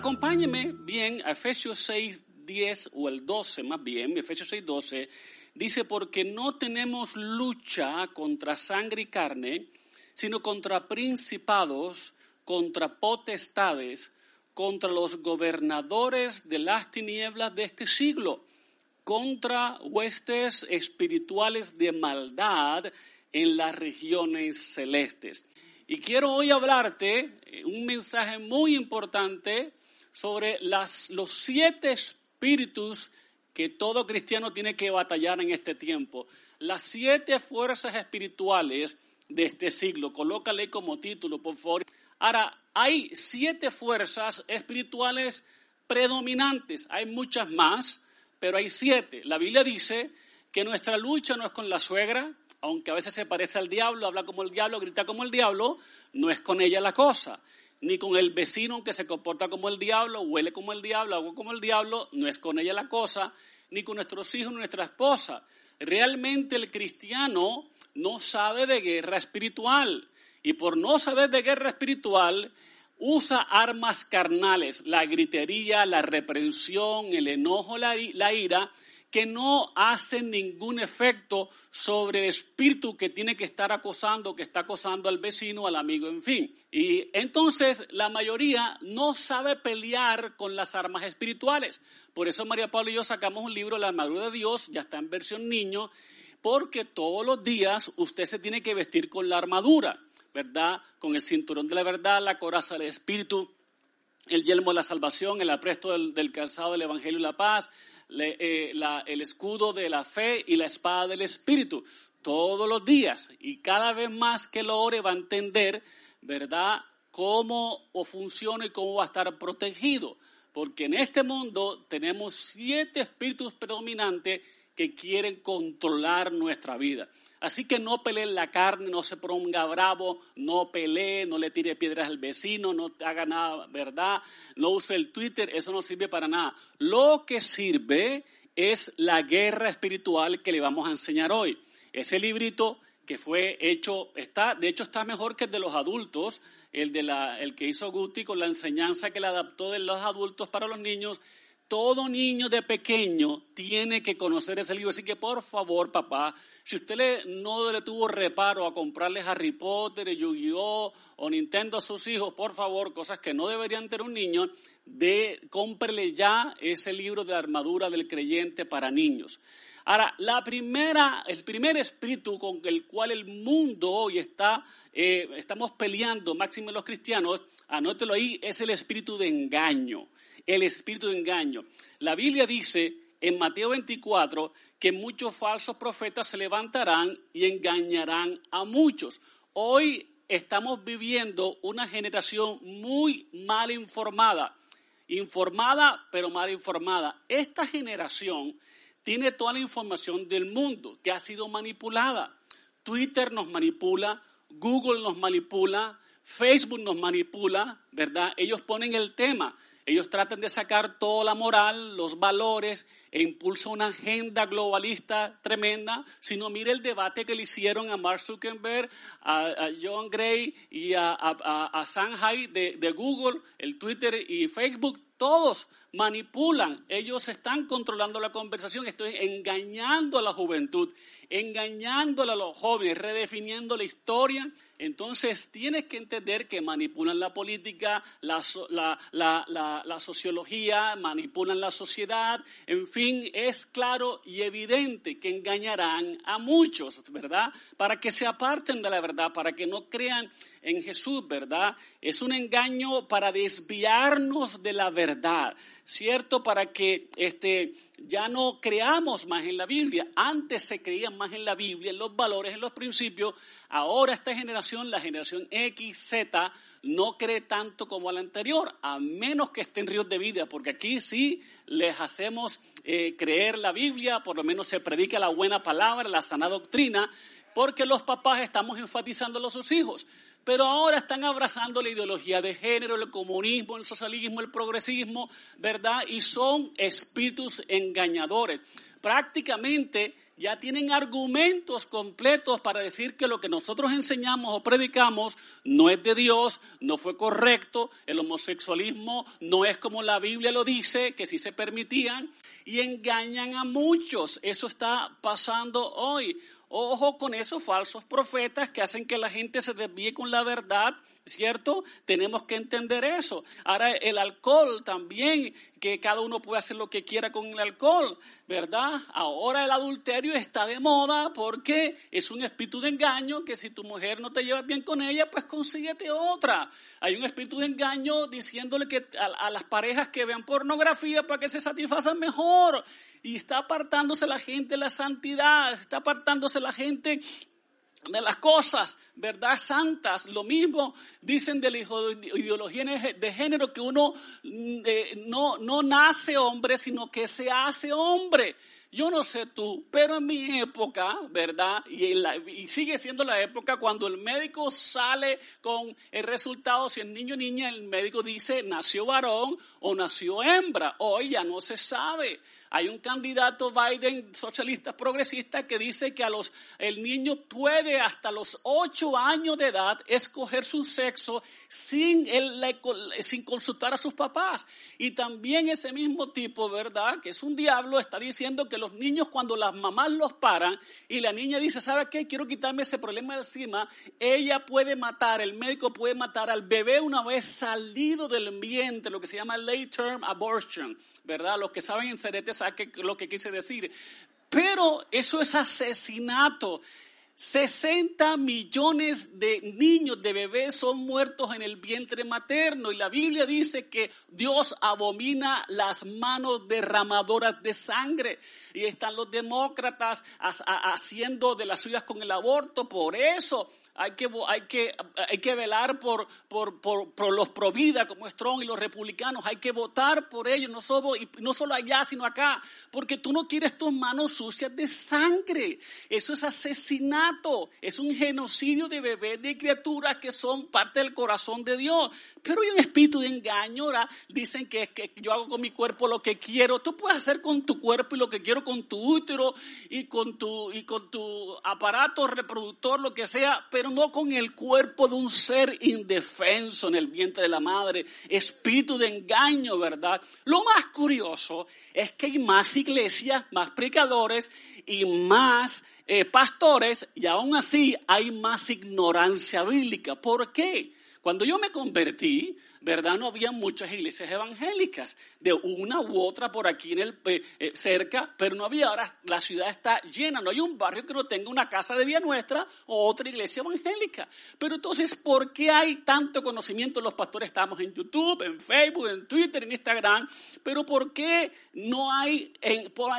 Acompáñeme bien a Efesios 6, 10 o el 12 más bien, Efesios 6, 12, dice, porque no tenemos lucha contra sangre y carne, sino contra principados, contra potestades, contra los gobernadores de las tinieblas de este siglo, contra huestes espirituales de maldad en las regiones celestes. Y quiero hoy hablarte eh, un mensaje muy importante sobre las, los siete espíritus que todo cristiano tiene que batallar en este tiempo. Las siete fuerzas espirituales de este siglo. Colócale como título, por favor. Ahora, hay siete fuerzas espirituales predominantes. Hay muchas más, pero hay siete. La Biblia dice que nuestra lucha no es con la suegra, aunque a veces se parece al diablo, habla como el diablo, grita como el diablo, no es con ella la cosa ni con el vecino que se comporta como el diablo, huele como el diablo, hago como el diablo, no es con ella la cosa, ni con nuestros hijos, nuestra esposa. Realmente el cristiano no sabe de guerra espiritual y por no saber de guerra espiritual usa armas carnales, la gritería, la reprensión, el enojo, la, ira, que no hacen ningún efecto sobre el espíritu que tiene que estar acosando, que está acosando al vecino, al amigo, en fin. Y entonces la mayoría no sabe pelear con las armas espirituales. Por eso María Pablo y yo sacamos un libro, La armadura de Dios, ya está en versión niño, porque todos los días usted se tiene que vestir con la armadura, ¿verdad? Con el cinturón de la verdad, la coraza del espíritu, el yelmo de la salvación, el apresto del, calzado del evangelio y la paz, eh, el escudo de la fe y la espada del Espíritu todos los días. Y cada vez más que lo ore va a entender, ¿verdad?, cómo o funciona y cómo va a estar protegido. Porque en este mundo tenemos siete espíritus predominantes que quieren controlar nuestra vida. Así que no pelee la carne, no se ponga bravo, no pelee, no le tire piedras al vecino, no haga nada, ¿verdad? No use el Twitter, eso no sirve para nada. Lo que sirve es la guerra espiritual que le vamos a enseñar hoy. Ese librito que fue hecho, está, de hecho está mejor que el de los adultos, el, de la, el que hizo Guti con la enseñanza que le adaptó de los adultos para los niños, todo niño de pequeño tiene que conocer ese libro. Así que por favor, papá, si usted no le tuvo reparo a comprarle Harry Potter, Yu-Gi-Oh o Nintendo a sus hijos, por favor, cosas que no deberían tener un niño, de cómprele ya ese libro de la armadura del creyente para niños. Ahora, la primera, el primer espíritu con el cual el mundo hoy está, eh, estamos peleando, máximo los cristianos, anótelo ahí, es el espíritu de engaño el espíritu de engaño. La Biblia dice en Mateo 24 que muchos falsos profetas se levantarán y engañarán a muchos. Hoy estamos viviendo una generación muy mal informada, informada pero mal informada. Esta generación tiene toda la información del mundo que ha sido manipulada. Twitter nos manipula, Google nos manipula, Facebook nos manipula, ¿verdad? Ellos ponen el tema ellos tratan de sacar toda la moral, los valores e impulsan una agenda globalista tremenda. Si no, mire el debate que le hicieron a Mark Zuckerberg, a, John Gray y a, a, Shanghai de, de Google, el Twitter y Facebook. Todos manipulan, ellos están controlando la conversación, estoy engañando a la juventud, engañando a los jóvenes, redefiniendo la historia. Entonces tienes que entender que manipulan la política, la, sociología, manipulan la sociedad, en fin, es claro y evidente que engañarán a muchos, ¿verdad? Para que se aparten de la verdad, para que no crean en Jesús, ¿verdad? Es un engaño para desviarnos de la verdad, ¿cierto? Para que este, ya no creamos más en la Biblia. Antes se creía más en la Biblia, en los valores, en los principios. Ahora esta generación, la generación X, Z, no cree tanto como la anterior, a menos que esté en ríos de vida, porque aquí sí les hacemos eh, creer la Biblia, por lo menos se predica la buena palabra, la sana doctrina, porque los papás estamos enfatizando a sus hijos. Pero ahora están abrazando la ideología de género, el comunismo, el socialismo, el progresismo, ¿verdad? Y son espíritus engañadores. Prácticamente ya tienen argumentos completos para decir que lo que nosotros enseñamos o predicamos no es de Dios, no fue correcto, el homosexualismo no es como la Biblia lo dice, que sí se permitían, y engañan a muchos. Eso está pasando hoy. Ojo con esos falsos profetas que hacen que la gente se desvíe con la verdad ¿cierto? Tenemos que entender eso. Ahora, el alcohol también, que cada uno puede hacer lo que quiera con el alcohol, ¿verdad? Ahora el adulterio está de moda porque es un espíritu de engaño que si tu mujer no te lleva bien con ella, pues consíguete otra. Hay un espíritu de engaño diciéndole que a, a las parejas que vean pornografía para que se satisfazan mejor. Y está apartándose la gente de la santidad, está apartándose la gente de las cosas, ¿verdad? Santas. Lo mismo dicen de la ideología de género que uno mm, eh, no, no nace hombre, sino que se hace hombre. Yo no sé tú, pero en mi época, ¿verdad? Y, y, sigue siendo la época cuando el médico sale con el resultado, si es niño o niña, el médico dice nació varón o nació hembra. Hoy ya no se sabe. Hay un candidato Biden, socialista progresista, que dice que a los, el niño puede hasta los ocho años de edad escoger su sexo sin, sin consultar a sus papás. Y también ese mismo tipo, ¿verdad? Que es un diablo, está diciendo que los niños cuando las mamás los paran y la niña dice, ¿sabe qué? Quiero quitarme ese problema de encima, ella puede matar, el médico puede matar al bebé una vez salido del vientre, lo que se llama late term abortion. ¿verdad? Los que saben en Cerete saben lo que quise decir. Pero eso es asesinato. 60 millones de niños, de bebés son muertos en el vientre materno y la Biblia dice que Dios abomina las manos derramadoras de sangre y están los demócratas haciendo de las suyas con el aborto. Por eso hay que, hay que, hay que velar por, por, por, por los provida como Strong y los republicanos, hay que votar por ellos, no solo, no solo allá, sino acá, porque tú no quieres tus manos sucias de sangre. Eso es asesinato, es un genocidio de bebés, de criaturas que son parte del corazón de Dios. Pero hay un espíritu de engaño, dicen que, que yo hago con mi cuerpo lo que quiero. Tú puedes hacer con tu cuerpo y lo que quiero con tu útero y con tu, y con tu aparato reproductor, lo que sea, pero no con el cuerpo de un ser indefenso en el vientre de la madre, espíritu de engaño, ¿verdad? Lo más curioso es que hay más iglesias, más predicadores y más eh, pastores y aún así hay más ignorancia bíblica. ¿Por qué? Cuando yo me convertí, ¿verdad? No había muchas iglesias evangélicas, de una u otra por aquí en el, eh, eh, cerca, pero no había. Ahora la ciudad está llena, no hay un barrio que no tenga una casa de Vía Nuestra o otra iglesia evangélica. Pero entonces, ¿por qué hay tanto conocimiento? Los pastores estamos en YouTube, en Facebook, en Twitter, en Instagram, pero ¿por qué no hay,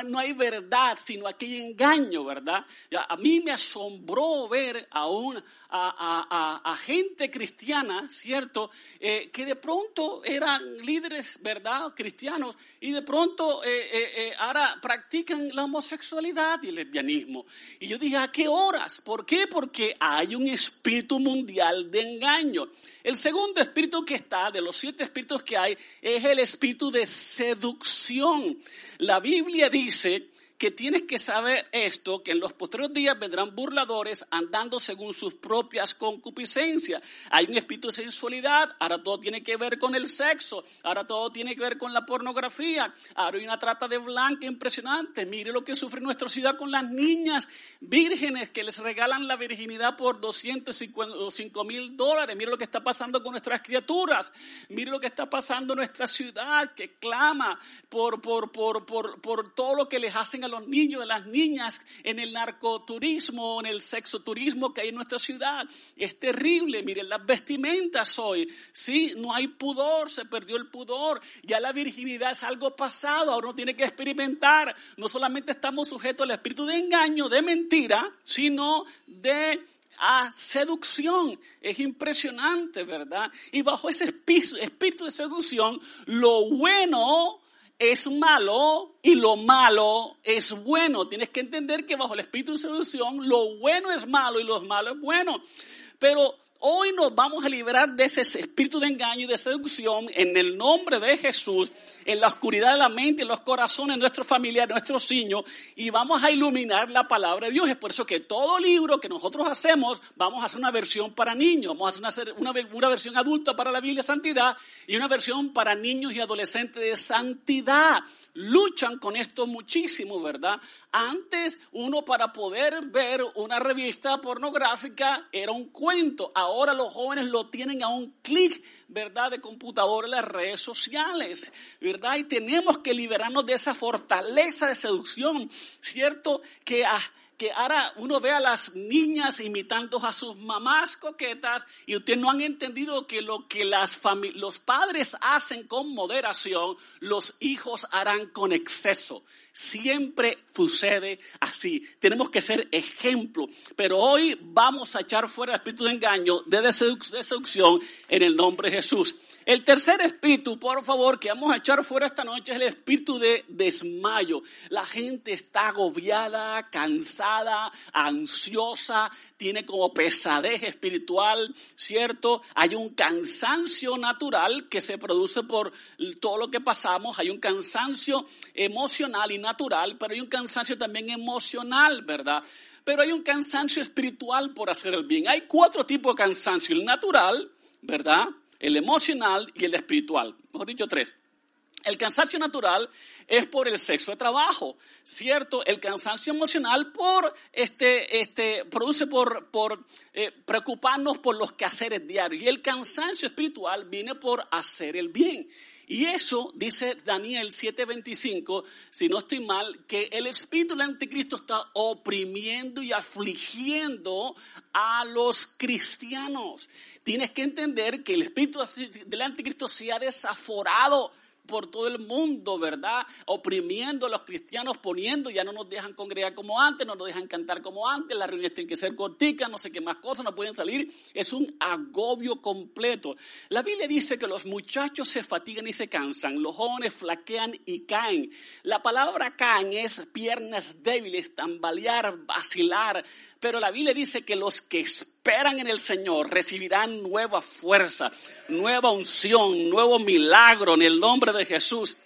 no hay verdad, sino hay engaño, verdad? A mí me asombró ver a, a, gente cristiana, ¿cierto? Eh, que pronto eran líderes, ¿verdad? Cristianos, y de pronto eh, eh, eh, ahora practican la homosexualidad y el lesbianismo. Y yo dije, ¿a qué horas? ¿Por qué? Porque hay un espíritu mundial de engaño. El segundo espíritu que está, de los siete espíritus que hay, es el espíritu de seducción. La Biblia dice que tienes que saber esto, que en los posteriores días vendrán burladores andando según sus propias concupiscencias. Hay un espíritu de sensualidad, ahora todo tiene que ver con el sexo, ahora todo tiene que ver con la pornografía, ahora hay una trata de blanca impresionante. Mire lo que sufre nuestra ciudad con las niñas vírgenes que les regalan la virginidad por 205 mil dólares. Mire lo que está pasando con nuestras criaturas. Mire lo que está pasando en nuestra ciudad que clama por, por, por, por, por todo lo que les hacen a los niños, las niñas en el narcoturismo, en el sexoturismo que hay en nuestra ciudad. Es terrible, miren las vestimentas hoy. Sí, no hay pudor, se perdió el pudor. Ya la virginidad es algo pasado, ahora uno tiene que experimentar. No solamente estamos sujetos al espíritu de engaño, de mentira, sino de seducción. Es impresionante, ¿verdad? Y bajo ese espíritu de seducción, lo bueno es malo y lo malo es bueno. Tienes que entender que bajo el espíritu de seducción lo bueno es malo y lo malo es bueno. Pero Hoy nos vamos a liberar de ese espíritu de engaño y de seducción en el nombre de Jesús, en la oscuridad de la mente, en los corazones de nuestros familiares, nuestros niños, y vamos a iluminar la palabra de Dios. Es por eso que todo libro que nosotros hacemos, vamos a hacer una versión para niños, vamos a hacer una, una versión adulta para la Biblia Santidad y una versión para niños y adolescentes de santidad luchan con esto muchísimo, ¿verdad? Antes uno para poder ver una revista pornográfica era un cuento, ahora los jóvenes lo tienen a un clic, ¿verdad? De computador en las redes sociales, ¿verdad? Y tenemos que liberarnos de esa fortaleza de seducción, ¿cierto? Que... a que ahora uno ve a las niñas imitando a sus mamás coquetas y ustedes no han entendido que lo que las los padres hacen con moderación, los hijos harán con exceso. Siempre sucede así. Tenemos que ser ejemplo. Pero hoy vamos a echar fuera el espíritu de engaño, de seducción en el nombre de Jesús. El tercer espíritu, por favor, que vamos a echar fuera esta noche es el espíritu de desmayo. La gente está agobiada, cansada, ansiosa, tiene como pesadez espiritual, ¿cierto? Hay un cansancio natural que se produce por todo lo que pasamos, hay un cansancio emocional y natural, pero hay un cansancio también emocional, ¿verdad? Pero hay un cansancio espiritual por hacer el bien. Hay cuatro tipos de cansancio, el natural, ¿verdad? El emocional y el espiritual. Mejor dicho, tres. El cansancio natural es por el sexo de trabajo, ¿cierto? El cansancio emocional por este, este, produce por, por eh, preocuparnos por los quehaceres diarios. Y el cansancio espiritual viene por hacer el bien. Y eso dice Daniel 7:25, si no estoy mal, que el espíritu del anticristo está oprimiendo y afligiendo a los cristianos. Tienes que entender que el espíritu del anticristo se ha desaforado por todo el mundo, ¿verdad? Oprimiendo a los cristianos, poniendo, ya no nos dejan congregar como antes, no nos dejan cantar como antes, las reuniones tienen que ser corticas, no sé qué más cosas, no pueden salir. Es un agobio completo. La Biblia dice que los muchachos se fatigan y se cansan, los jóvenes flaquean y caen. La palabra caen es piernas débiles, tambalear, vacilar, pero la Biblia dice que los que esperan en el Señor recibirán nueva fuerza, nueva unción, nuevo milagro en el nombre de Jesús.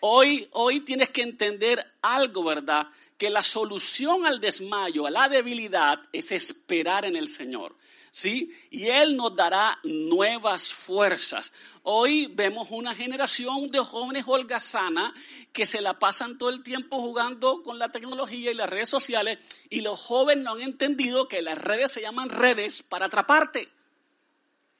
Hoy, hoy tienes que entender algo, ¿verdad? Que la solución al desmayo, a la debilidad, es esperar en el Señor. ¿Sí? Y Él nos dará nuevas fuerzas. Hoy vemos una generación de jóvenes holgazanas que se la pasan todo el tiempo jugando con la tecnología y las redes sociales y los jóvenes no han entendido que las redes se llaman redes para atraparte.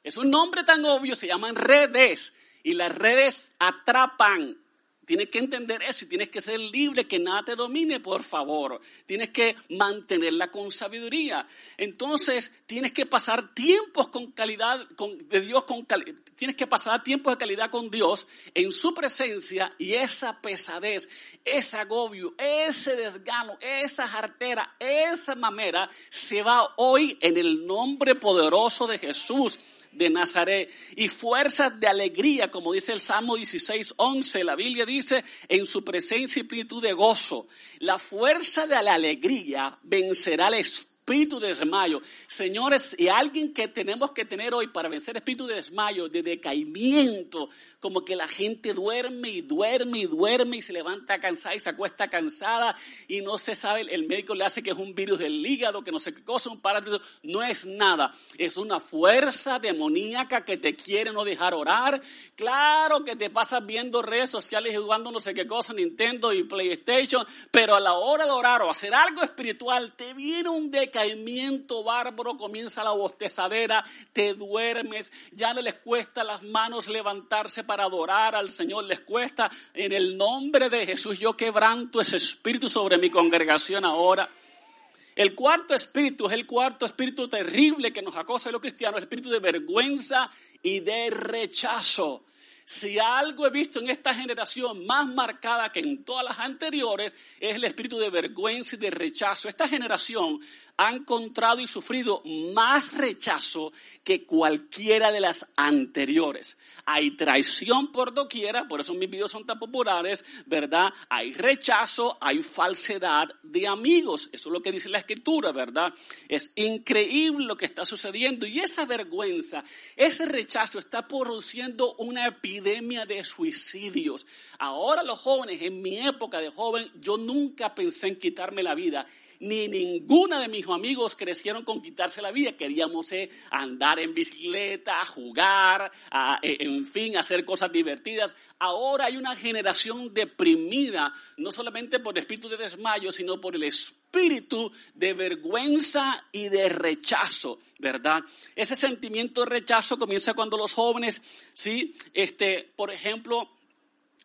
Es un nombre tan obvio, se llaman redes y las redes atrapan. Tienes que entender eso y tienes que ser libre, que nada te domine, por favor. Tienes que mantenerla con sabiduría. Entonces, tienes que pasar tiempos con calidad, con, de Dios, con tienes que pasar tiempos de calidad con Dios en su presencia y esa pesadez, ese agobio, ese desgano, esa jartera, esa mamera se va hoy en el nombre poderoso de Jesús de Nazaret y fuerzas de alegría, como dice el Salmo 16, 11. La Biblia dice, en su presencia plenitud de gozo. La fuerza de la alegría vencerá espíritu espíritu de desmayo. Señores, y alguien que tenemos que tener hoy para vencer espíritu de desmayo, de decaimiento, como que la gente duerme y duerme y duerme y se levanta cansada y se acuesta cansada y no se sabe, el médico le hace que es un virus del hígado, que no sé qué cosa, un parásito. No es nada, es una fuerza demoníaca que te quiere no dejar orar. Claro que te pasas viendo redes sociales y jugando no sé qué cosa, Nintendo y PlayStation, pero a la hora de orar o hacer algo espiritual, te viene un decaimiento bárbaro, comienza la bostezadera, te duermes, ya no les cuesta las manos levantarse para para adorar al Señor les cuesta. En el nombre de Jesús yo quebranto ese espíritu sobre mi congregación ahora. El cuarto espíritu es el cuarto espíritu terrible que nos acosa a los cristianos, el espíritu de vergüenza y de rechazo. Si algo he visto en esta generación más marcada que en todas las anteriores, es el espíritu de vergüenza y de rechazo. Esta generación ha encontrado y sufrido más rechazo que cualquiera de las anteriores. Hay traición por doquiera, por eso mis videos son tan populares, ¿verdad? Hay rechazo, hay falsedad de amigos. Eso es lo que dice la escritura, ¿verdad? Es increíble lo que está sucediendo y esa vergüenza, ese rechazo está produciendo una epidemia de suicidios. Ahora los jóvenes, en mi época de joven, yo nunca pensé en quitarme la vida ni ninguna de mis amigos crecieron con quitarse la vida. Queríamos eh, andar en bicicleta, jugar, eh, en fin, hacer cosas divertidas. Ahora hay una generación deprimida, no solamente por el espíritu de desmayo, sino por el espíritu de vergüenza y de rechazo, ¿verdad? Ese sentimiento de rechazo comienza cuando los jóvenes, sí, este, por ejemplo,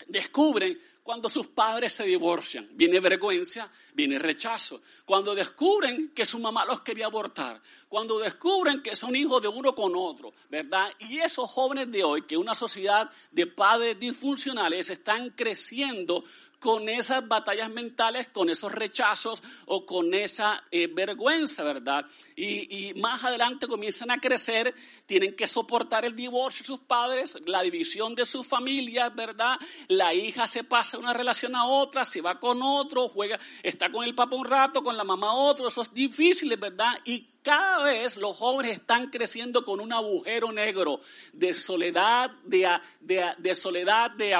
descubren cuando sus padres se divorcian. Viene vergüenza, viene rechazo. Cuando descubren que su mamá los quería abortar. Cuando descubren que son hijos de uno con otro, ¿verdad? Y esos jóvenes de hoy, que una sociedad de padres disfuncionales están creciendo con esas batallas mentales, con esos rechazos o con esa eh, vergüenza, ¿verdad? Y, más adelante comienzan a crecer, tienen que soportar el divorcio de sus padres, la división de sus familias, ¿verdad? La hija se pasa de una relación a otra, se va con otro, juega, está con el papá un rato, con la mamá otro, eso es difícil, ¿verdad? Y cada vez los jóvenes están creciendo con un agujero negro de soledad, de, de, de soledad, de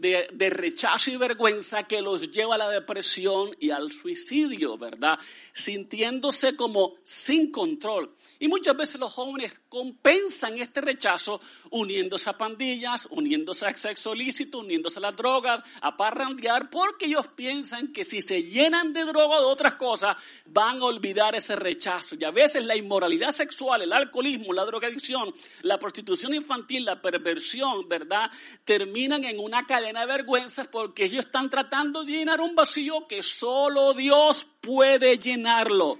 de, rechazo y vergüenza que los lleva a la depresión y al suicidio, ¿verdad? Sintiéndose como sin control. Y muchas veces los jóvenes compensan este rechazo uniéndose a pandillas, uniéndose a sexo ilícito, uniéndose a las drogas, a parrandear, porque ellos piensan que si se llenan de droga o de otras cosas, van a olvidar ese rechazo. Y a veces la inmoralidad sexual, el alcoholismo, la drogadicción, la prostitución infantil, la perversión, ¿verdad? Terminan en una cadena de vergüenzas porque ellos están tratando de llenar un vacío que solo Dios puede llenarlo.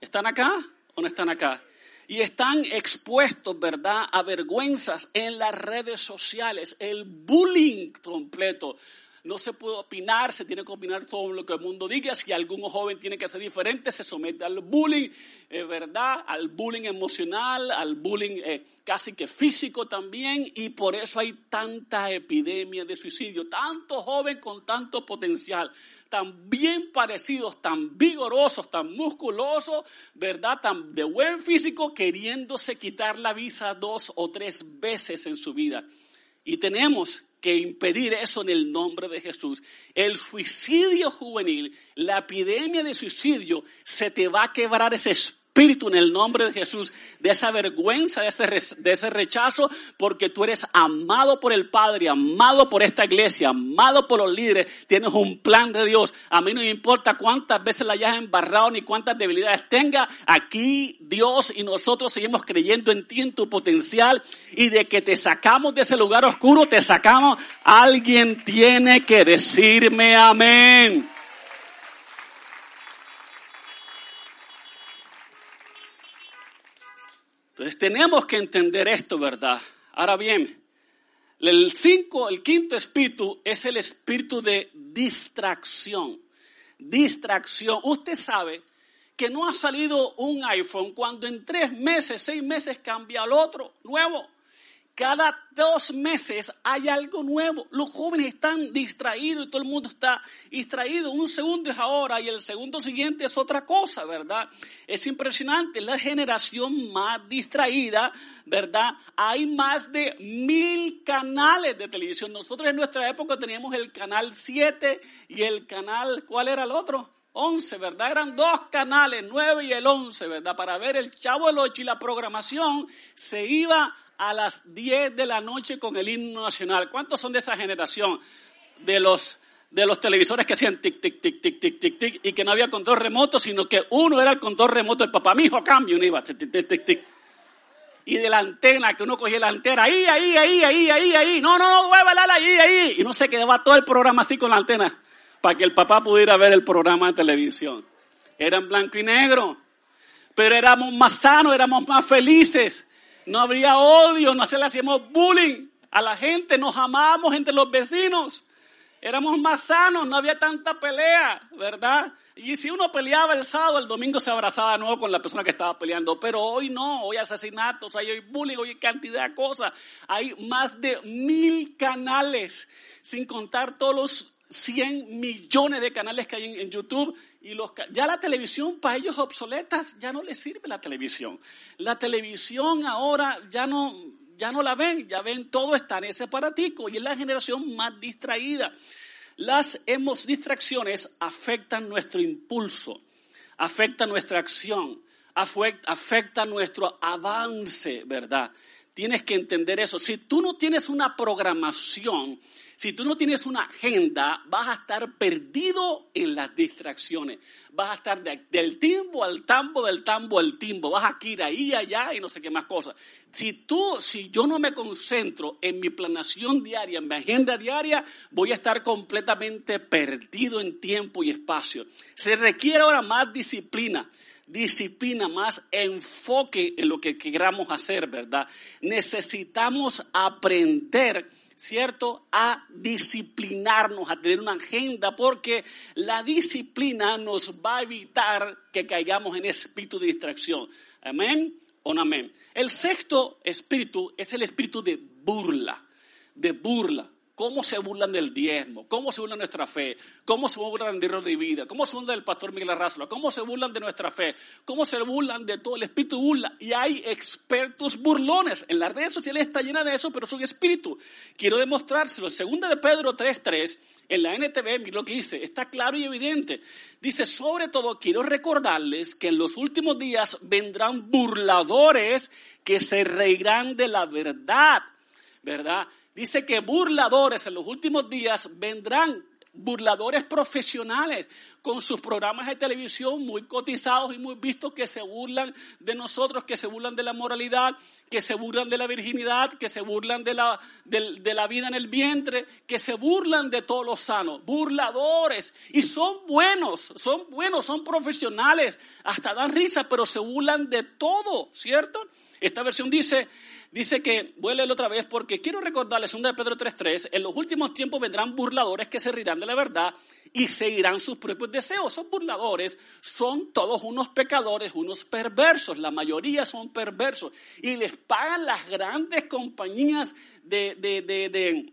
¿Están acá? o no están acá? Y están expuestos, ¿verdad?, a vergüenzas en las redes sociales, el bullying completo. No se puede opinar, se tiene que opinar todo lo que el mundo diga. Si algún joven tiene que ser diferente, se somete al bullying, ¿verdad? Al bullying emocional, al bullying eh, casi que físico también. Y por eso hay tanta epidemia de suicidio. Tanto joven con tanto potencial tan bien parecidos, tan vigorosos, tan musculosos, ¿verdad? Tan de buen físico, queriéndose quitar la vida dos o tres veces en su vida. Y tenemos que impedir eso en el nombre de Jesús. El suicidio juvenil, la epidemia de suicidio, se te va a quebrar ese espíritu espíritu en el nombre de Jesús, de esa vergüenza, de ese, de ese rechazo, porque tú eres amado por el Padre, amado por esta iglesia, amado por los líderes, tienes un plan de Dios. A mí no me importa cuántas veces la hayas embarrado ni cuántas debilidades tenga, aquí Dios y nosotros seguimos creyendo en ti, en tu potencial, y de que te sacamos de ese lugar oscuro, te sacamos, alguien tiene que decirme amén. Entonces tenemos que entender esto, ¿verdad? Ahora bien, el, cinco, el quinto espíritu es el espíritu de distracción. Distracción. Usted sabe que no ha salido un iPhone cuando en tres meses, seis meses cambia al otro, nuevo. Cada dos meses hay algo nuevo. Los jóvenes están distraídos y todo el mundo está distraído. Un segundo es ahora y el segundo siguiente es otra cosa, ¿verdad? Es impresionante. La generación más distraída, ¿verdad? Hay más de mil canales de televisión. Nosotros en nuestra época teníamos el canal 7 y el canal, ¿cuál era el otro? 11, ¿verdad? Eran dos canales, 9 y el 11, ¿verdad? Para ver el Chavo del 8 y la programación se iba a las 10 de la noche con el himno nacional. ¿Cuántos son de esa generación? De los, de los televisores que hacían tic, tic, tic, tic, tic, tic, tic, y que no había control remoto, sino que uno era el control remoto del papá. Mi hijo cambio, uno iba tic, tic, tic, tic. Y de la antena, que uno cogía la antena, ahí, ahí, ahí, ahí, ahí, ahí. No, no, no, ahí, ahí. Y no se quedaba todo el programa así con la antena, para que el papá pudiera ver el programa de televisión. Era en blanco y negro. Pero éramos más sanos, éramos más felices no habría odio, no se le hacíamos bullying. a la gente, nos amamos entre los vecinos. Éramos más sanos, no había tanta pelea, ¿verdad? Y si uno peleaba el sábado, el domingo se abrazaba de nuevo con la persona que estaba peleando. Pero hoy no, hoy asesinatos, hay hoy bullying, hoy cantidad de cosas. Hay más de mil canales, sin contar todos los 100 millones de canales que hay en, YouTube. Y los, ya la televisión para ellos obsoletas, ya no les sirve la televisión. La televisión ahora ya no, ya no la ven, ya ven todo está en ese aparatico y es la generación más distraída. Las hemos, distracciones afectan nuestro impulso, afectan nuestra acción, afectan nuestro avance, ¿verdad? Tienes que entender eso. Si tú no tienes una programación, si tú no tienes una agenda, vas a estar perdido en las distracciones. Vas a estar del timbo al tambo, del tambo al timbo. Vas a ir ahí, allá y no sé qué más cosas. Si tú, si yo no me concentro en mi planación diaria, en mi agenda diaria, voy a estar completamente perdido en tiempo y espacio. Se requiere ahora más disciplina disciplina, más enfoque en lo que queramos hacer, ¿verdad? Necesitamos aprender ¿cierto? A disciplinarnos, a tener una agenda, porque la disciplina nos va a evitar que caigamos en espíritu de distracción. Amén o amén. El sexto espíritu es el espíritu de burla, de burla cómo se burlan del diezmo, cómo se burlan de nuestra fe, cómo se burlan de de vida, cómo se burlan del pastor Miguel Arrazola, cómo se burlan de nuestra fe, cómo se burlan de todo el espíritu burla. Y hay expertos burlones. En las redes sociales está llena de eso, pero son espíritu. Quiero demostrárselo. Segunda de Pedro 3.3, en la NTV, lo que dice, está claro y evidente. Dice, sobre todo quiero recordarles que en los últimos días vendrán burladores que se reirán de la verdad, ¿verdad? Dice que burladores en los últimos días vendrán burladores profesionales con sus programas de televisión muy cotizados y muy vistos que se burlan de nosotros, que se burlan de la moralidad, que se burlan de la virginidad, que se burlan de la, de, la vida en el vientre, que se burlan de todos los sanos, burladores. Y son buenos, son buenos, son profesionales, hasta dan risa, pero se burlan de todo, ¿cierto? Esta versión dice, Dice que, voy a leerlo otra vez porque quiero recordarles, 2 de Pedro 3.3, en los últimos tiempos vendrán burladores que se rirán de la verdad y seguirán sus propios deseos. Esos burladores son todos unos pecadores, unos perversos, la mayoría son perversos y les pagan las grandes compañías de, de, de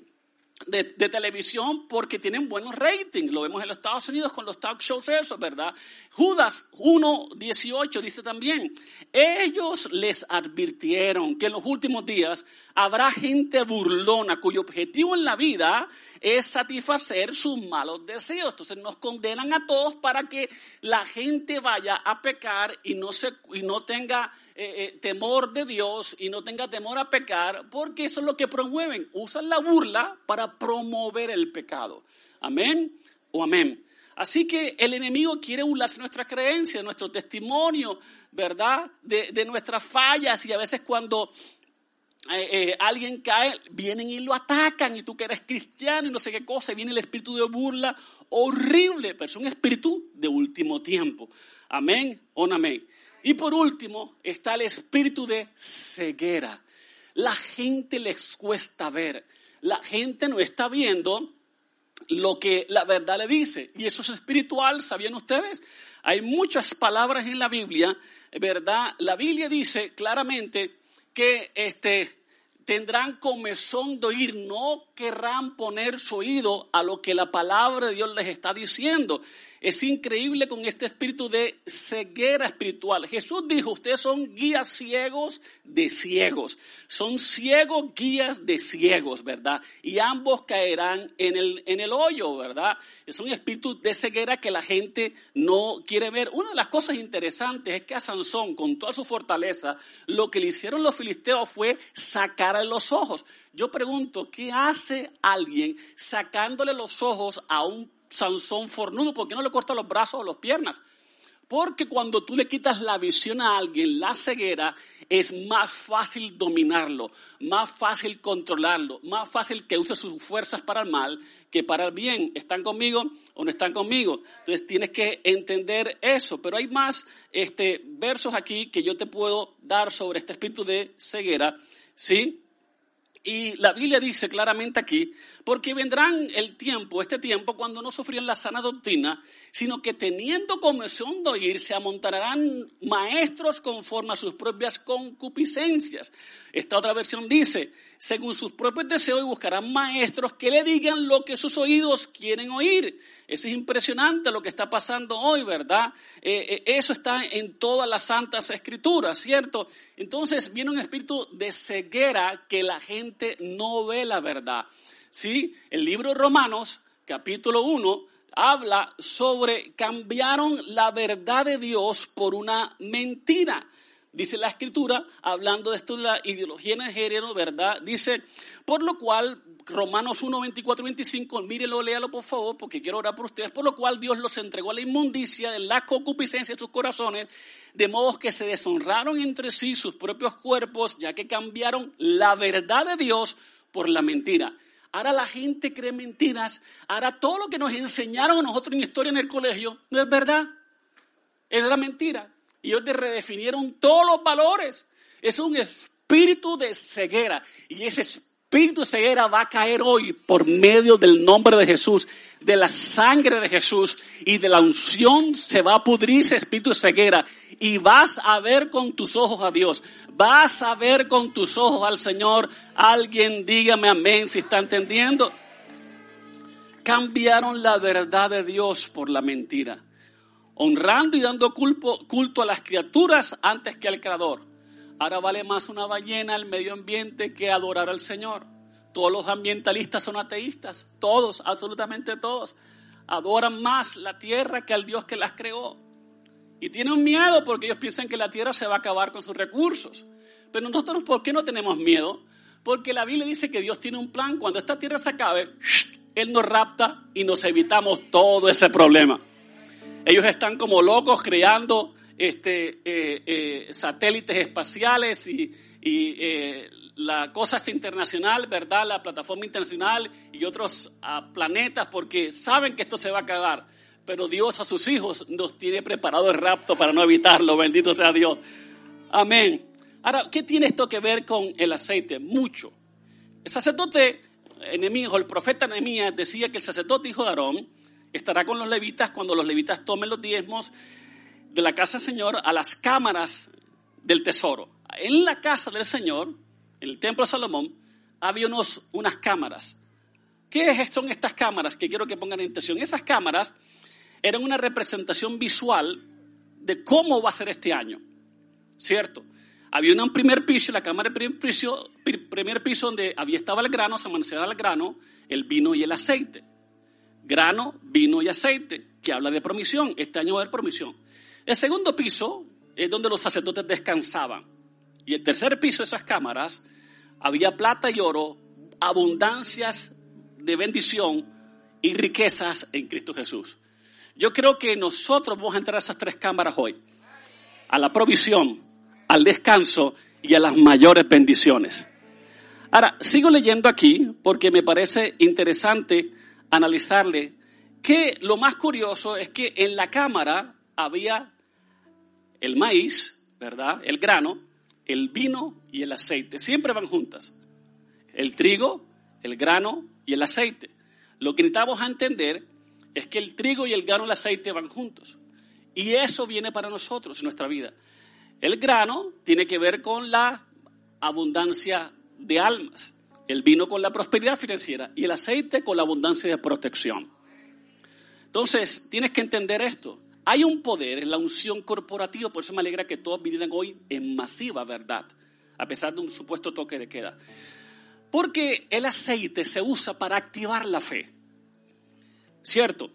de, televisión porque tienen buenos ratings. Lo vemos en los Estados Unidos con los talk shows, eso, ¿verdad? Judas 1.18 dice también, ellos les advirtieron que en los últimos días habrá gente burlona cuyo objetivo en la vida es satisfacer sus malos deseos. Entonces nos condenan a todos para que la gente vaya a pecar y no, se, y no tenga eh, eh, temor de Dios y no tenga temor a pecar, porque eso es lo que promueven. Usan la burla para promover el pecado. Amén o amén. Así que el enemigo quiere burlarse de nuestras creencias, nuestro testimonio, ¿verdad? De, nuestras fallas y a veces cuando eh, eh, alguien cae, vienen y lo atacan y tú que eres cristiano y no sé qué cosa, y viene el espíritu de burla horrible, pero es un espíritu de último tiempo. Amén o amén. Y por último está el espíritu de ceguera. La gente les cuesta ver, la gente no está viendo lo que la verdad le dice. Y eso es espiritual, ¿sabían ustedes? Hay muchas palabras en la Biblia, ¿verdad? La Biblia dice claramente que este, tendrán comezón de oír, no querrán poner su oído a lo que la palabra de Dios les está diciendo. Es increíble con este espíritu de ceguera espiritual. Jesús dijo, ustedes son guías ciegos de ciegos. Son ciegos guías de ciegos, ¿verdad? Y ambos caerán en el, en el hoyo, ¿verdad? Es un espíritu de ceguera que la gente no quiere ver. Una de las cosas interesantes es que a Sansón, con toda su fortaleza, lo que le hicieron los filisteos fue sacarle los ojos. Yo pregunto, ¿qué hace alguien sacándole los ojos a un Sansón fornudo, ¿por qué no le corta los brazos o las piernas? Porque cuando tú le quitas la visión a alguien, la ceguera, es más fácil dominarlo, más fácil controlarlo, más fácil que use sus fuerzas para el mal que para el bien. ¿Están conmigo o no están conmigo? Entonces tienes que entender eso. Pero hay más este, versos aquí que yo te puedo dar sobre este espíritu de ceguera, ¿sí? Y la Biblia dice claramente aquí, porque vendrán el tiempo, este tiempo, cuando no sufrirán la sana doctrina, sino que teniendo comezón de oír, se amontarán maestros conforme a sus propias concupiscencias. Esta otra versión dice, según sus propios deseos y buscarán maestros que le digan lo que sus oídos quieren oír. Eso es impresionante lo que está pasando hoy, ¿verdad? Eh, eh, eso está en todas las santas escrituras, ¿cierto? Entonces viene un espíritu de ceguera que la gente no ve la verdad. ¿Sí? El libro Romanos, capítulo 1, habla sobre cambiaron la verdad de Dios por una mentira. Dice la escritura, hablando de esto de la ideología de género, ¿verdad? Dice, por lo cual, Romanos 1, 24 25, mírelo, léalo por favor, porque quiero orar por ustedes, por lo cual Dios los entregó a la inmundicia de la concupiscencia de sus corazones, de modo que se deshonraron entre sí sus propios cuerpos, ya que cambiaron la verdad de Dios por la mentira. Ahora la gente cree mentiras, ahora todo lo que nos enseñaron a nosotros en historia en el colegio no es verdad, es la mentira. Y ellos te redefinieron todos los valores. Es un espíritu de ceguera. Y ese espíritu de ceguera va a caer hoy por medio del nombre de Jesús, de la sangre de Jesús y de la unción. Se va a pudrir ese espíritu ceguera. Y vas a ver con tus ojos a Dios. Vas a ver con tus ojos al Señor. Alguien dígame amén si está entendiendo. Cambiaron la verdad de Dios por la mentira honrando y dando culto, a las criaturas antes que al Creador. Ahora vale más una ballena al medio ambiente que adorar al Señor. Todos los ambientalistas son ateístas, todos, absolutamente todos. Adoran más la tierra que al Dios que las creó. Y tienen miedo porque ellos piensan que la tierra se va a acabar con sus recursos. Pero nosotros, ¿por qué no tenemos miedo? Porque la Biblia dice que Dios tiene un plan. Cuando esta tierra se acabe, Él nos rapta y nos evitamos todo ese problema. Ellos están como locos creando este, eh, eh, satélites espaciales y, eh, la cosa internacional, ¿verdad? La plataforma internacional y otros ah, planetas porque saben que esto se va a acabar. Pero Dios a sus hijos nos tiene preparado el rapto para no evitarlo. Bendito sea Dios. Amén. Ahora, ¿qué tiene esto que ver con el aceite? Mucho. El sacerdote enemigo, el profeta Nehemías decía que el sacerdote hijo de Aarón estará con los levitas cuando los levitas tomen los diezmos de la casa del Señor a las cámaras del tesoro. En la casa del Señor, en el templo de Salomón, había unos, unas cámaras. ¿Qué son estas cámaras que quiero que pongan en atención? Esas cámaras eran una representación visual de cómo va a ser este año, ¿cierto? Había un primer piso, la cámara de primer piso, primer piso donde había estaba el grano, se amanecía el grano, el vino y el aceite grano, vino y aceite, que habla de promisión. Este año va a haber promisión. El segundo piso es donde los sacerdotes descansaban. Y el tercer piso esas cámaras había plata y oro, abundancias de bendición y riquezas en Cristo Jesús. Yo creo que nosotros vamos a entrar a esas tres cámaras hoy. A la provisión, al descanso y a las mayores bendiciones. Ahora, sigo leyendo aquí porque me parece interesante analizarle que lo más curioso es que en la cámara había el maíz, ¿verdad? El grano, el vino y el aceite. Siempre van juntas. El trigo, el grano y el aceite. Lo que necesitamos entender es que el trigo y el grano y el aceite van juntos. Y eso viene para nosotros en nuestra vida. El grano tiene que ver con la abundancia de almas el vino con la prosperidad financiera y el aceite con la abundancia de protección. Entonces, tienes que entender esto. Hay un poder en la unción corporativa, por eso me alegra que todos vinieran hoy en masiva verdad, a pesar de un supuesto toque de queda. Porque el aceite se usa para activar la fe. ¿Cierto?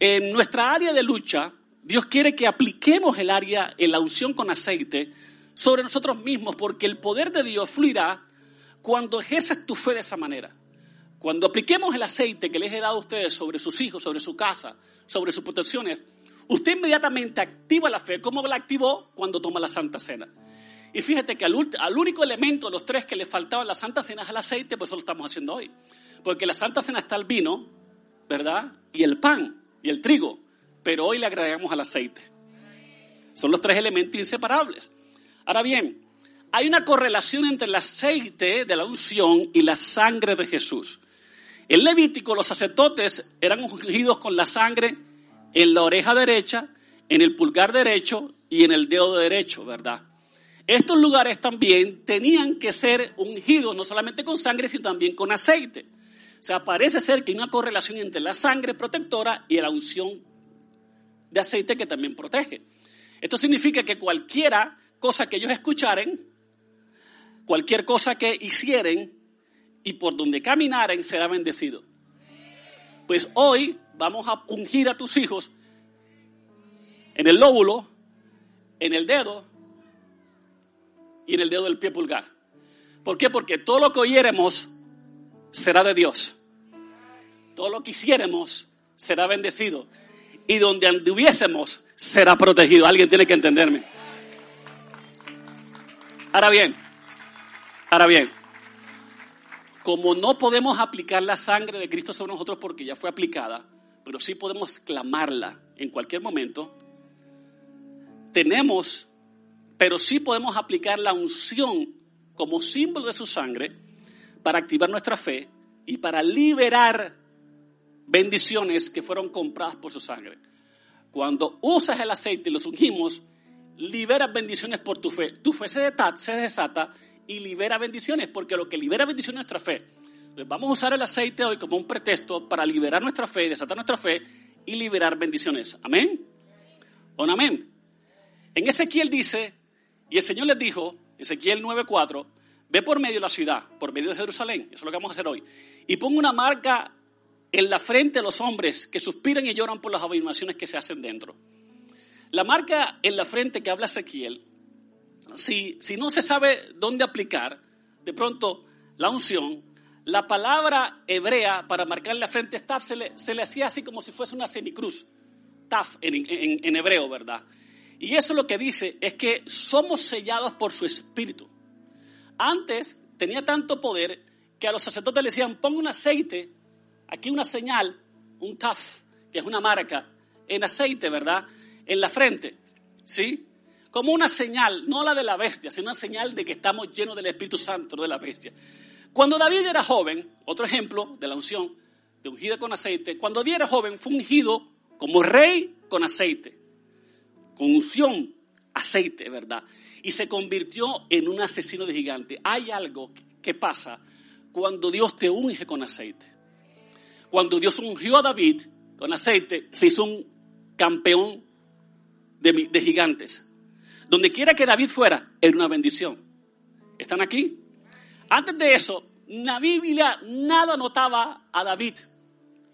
En nuestra área de lucha, Dios quiere que apliquemos el área en la unción con aceite sobre nosotros mismos, porque el poder de Dios fluirá cuando ejerces tu fe de esa manera, cuando apliquemos el aceite que les he dado a ustedes sobre sus hijos, sobre su casa, sobre sus protecciones, usted inmediatamente activa la fe. ¿Cómo la activó? Cuando toma la Santa Cena. Y fíjate que al, único elemento de los tres que le faltaba en la Santa Cena es el aceite, pues eso lo estamos haciendo hoy. Porque la Santa Cena está el vino, ¿verdad? Y el pan y el trigo. Pero hoy le agregamos al aceite. Son los tres elementos inseparables. Ahora bien, hay una correlación entre el aceite de la unción y la sangre de Jesús. En Levítico los sacerdotes eran ungidos con la sangre en la oreja derecha, en el pulgar derecho y en el dedo derecho, ¿verdad? Estos lugares también tenían que ser ungidos no solamente con sangre, sino también con aceite. O sea, parece ser que hay una correlación entre la sangre protectora y la unción de aceite que también protege. Esto significa que cualquiera cosa que ellos escucharen cualquier cosa que hicieren y por donde caminaren será bendecido. Pues hoy vamos a ungir a tus hijos en el lóbulo, en el dedo y en el dedo del pie pulgar. ¿Por qué? Porque todo lo que oyéremos será de Dios. Todo lo que hiciéramos será bendecido. Y donde anduviésemos será protegido. Alguien tiene que entenderme. Ahora bien, Ahora bien, como no podemos aplicar la sangre de Cristo sobre nosotros porque ya fue aplicada, pero sí podemos clamarla en cualquier momento, tenemos, pero sí podemos aplicar la unción como símbolo de su sangre para activar nuestra fe y para liberar bendiciones que fueron compradas por su sangre. Cuando usas el aceite y los ungimos, liberas bendiciones por tu fe. Tu fe se desata, se desata y libera bendiciones, porque lo que libera bendiciones es nuestra fe. Vamos a usar el aceite hoy como un pretexto para liberar nuestra fe, desatar nuestra fe y liberar bendiciones. Amén. ¿O amén? En Ezequiel dice, y el Señor les dijo, Ezequiel 9:4, ve por medio de la ciudad, por medio de Jerusalén, eso es lo que vamos a hacer hoy, y pongo una marca en la frente de los hombres que suspiran y lloran por las abominaciones que se hacen dentro. La marca en la frente que habla Ezequiel si, no se sabe dónde aplicar, de pronto la unción, la palabra hebrea para marcar la frente taf se le, hacía así como si fuese una semicruz, taf en, en hebreo, ¿verdad? Y eso lo que dice es que somos sellados por su espíritu. Antes tenía tanto poder que a los sacerdotes le decían, pon un aceite, aquí una señal, un taf, que es una marca, en aceite, ¿verdad? En la frente, ¿sí? como una señal, no la de la bestia, sino una señal de que estamos llenos del Espíritu Santo, no de la bestia. Cuando David era joven, otro ejemplo de la unción, de ungida con aceite, cuando David era joven fue ungido como rey con aceite, con unción, aceite, ¿verdad? Y se convirtió en un asesino de gigante. Hay algo que pasa cuando Dios te unge con aceite. Cuando Dios ungió a David con aceite, se hizo un campeón de, de gigantes. Donde quiera que David fuera, era una bendición. ¿Están aquí? Antes de eso, la Biblia nada notaba a David.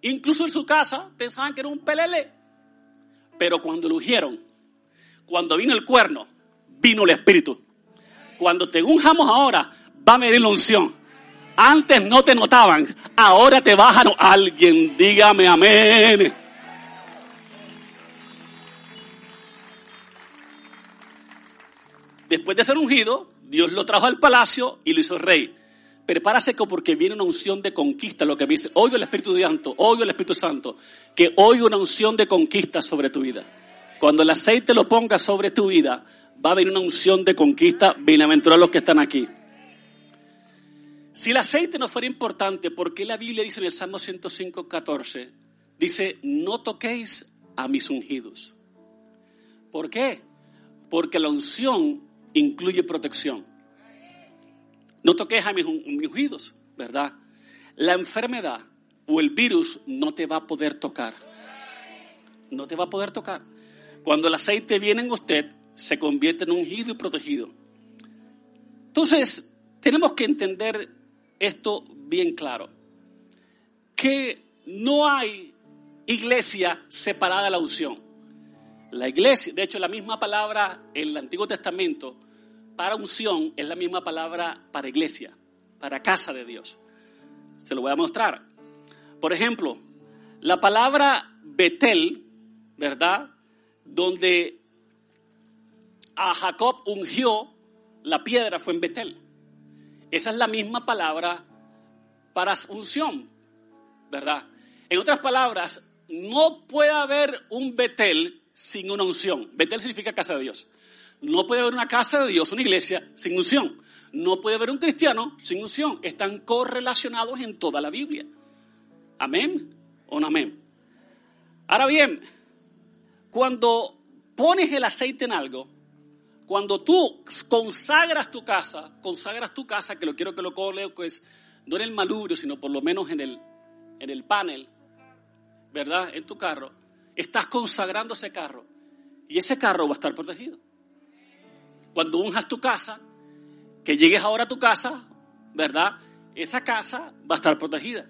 Incluso en su casa pensaban que era un pelele. Pero cuando lo ungieron, cuando vino el cuerno, vino el Espíritu. Cuando te unjamos ahora, va a venir la unción. Antes no te notaban, ahora te bajan. Alguien dígame amén. Después de ser ungido, Dios lo trajo al palacio y lo hizo rey. Prepárase porque viene una unción de conquista, lo que me dice, oigo el Espíritu Santo, oigo el Espíritu Santo, que oigo una unción de conquista sobre tu vida. Cuando el aceite lo ponga sobre tu vida, va a venir una unción de conquista, bienaventurados los que están aquí. Si el aceite no fuera importante, ¿por qué la Biblia dice en el Salmo 105, 14? Dice, no toquéis a mis ungidos. ¿Por qué? Porque la unción incluye protección. No toques a mis ungidos, ¿verdad? La enfermedad o el virus no te va a poder tocar. No te va a poder tocar. Cuando el aceite viene en usted, se convierte en ungido y protegido. Entonces, tenemos que entender esto bien claro. Que no hay iglesia separada de la unción. La iglesia, de hecho, la misma palabra en el Antiguo Testamento para unción es la misma palabra para iglesia, para casa de Dios. Se lo voy a mostrar. Por ejemplo, la palabra Betel, ¿verdad? Donde a Jacob ungió la piedra fue en Betel. Esa es la misma palabra para unción, ¿verdad? En otras palabras, no puede haber un Betel sin una unción. Betel significa casa de Dios. No puede haber una casa de Dios, una iglesia sin unción. No puede haber un cristiano sin unción. Están correlacionados en toda la Biblia. Amén o no amén. Ahora bien, cuando pones el aceite en algo, cuando tú consagras tu casa, consagras tu casa, que lo quiero que lo pues no en el malubrio, sino por lo menos en el, en el panel, ¿verdad? En tu carro, estás consagrando ese carro y ese carro va a estar protegido. Cuando unjas tu casa, que llegues ahora a tu casa, ¿verdad? Esa casa va a estar protegida.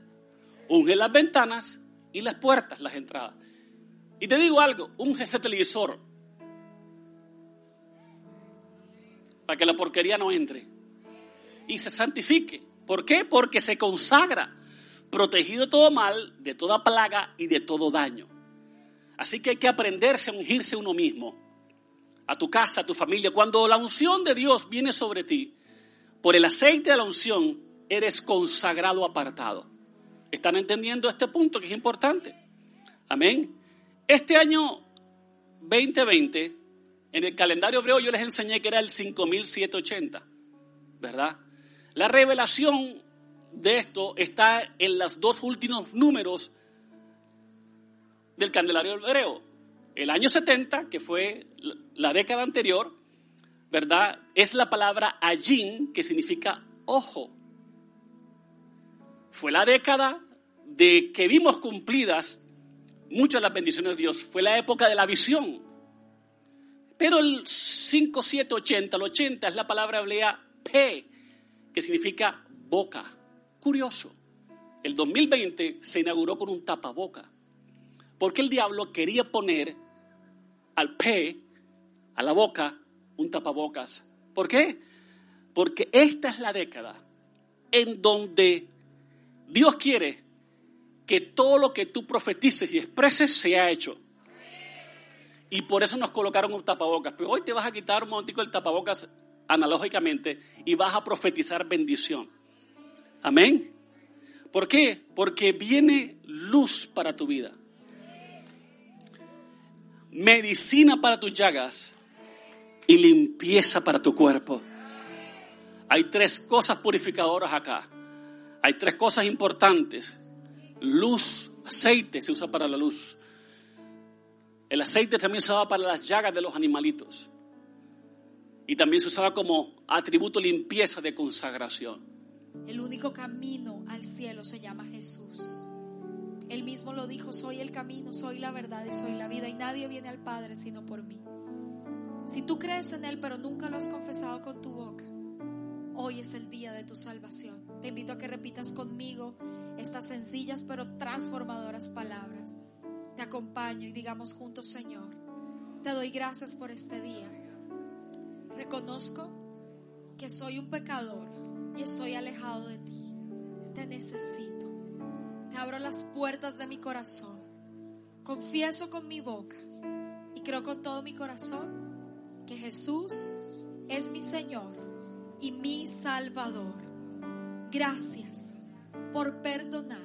Unge las ventanas y las puertas, las entradas. Y te digo algo, unge ese televisor para que la porquería no entre y se santifique. ¿Por qué? Porque se consagra, protegido de todo mal, de toda plaga y de todo daño. Así que hay que aprenderse a ungirse uno mismo, a tu casa, a tu familia. Cuando la unción de Dios viene sobre ti, por el aceite de la unción, eres consagrado apartado. ¿Están entendiendo este punto que es importante? Amén. Este año 2020, en el calendario hebreo yo les enseñé que era el 5780, ¿verdad? La revelación de esto está en los dos últimos números del calendario hebreo. El año 70, que fue la década anterior, ¿verdad? Es la palabra ayin, que significa ojo. Fue la década de que vimos cumplidas muchas de las bendiciones de Dios. Fue la época de la visión. Pero el 5, 7, 80, el 80 es la palabra hebrea P, que significa boca. Curioso. El 2020 se inauguró con un tapaboca. Porque el diablo quería poner al P, a la boca, un tapabocas. ¿Por qué? Porque esta es la década en donde Dios quiere que todo lo que tú profetices y expreses sea hecho. Y por eso nos colocaron un tapabocas. Pero hoy te vas a quitar un momentico el tapabocas analógicamente y vas a profetizar bendición. Amén. ¿Por qué? Porque viene luz para tu vida. Medicina para tus llagas y limpieza para tu cuerpo. Hay tres cosas purificadoras acá. Hay tres cosas importantes. Luz, aceite se usa para la luz. El aceite también se usaba para las llagas de los animalitos. Y también se usaba como atributo limpieza de consagración. El único camino al cielo se llama Jesús. Él mismo lo dijo, soy el camino, soy la verdad y soy la vida y nadie viene al Padre sino por mí. Si tú crees en Él pero nunca lo has confesado con tu boca, hoy es el día de tu salvación. Te invito a que repitas conmigo estas sencillas pero transformadoras palabras. Te acompaño y digamos juntos, Señor, te doy gracias por este día. Reconozco que soy un pecador y estoy alejado de ti. Te necesito. Te abro las puertas de mi corazón. Confieso con mi boca y creo con todo mi corazón que Jesús es mi Señor y mi Salvador. Gracias por perdonar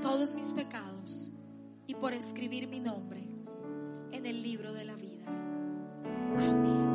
todos mis pecados y por escribir mi nombre en el libro de la vida. Amén.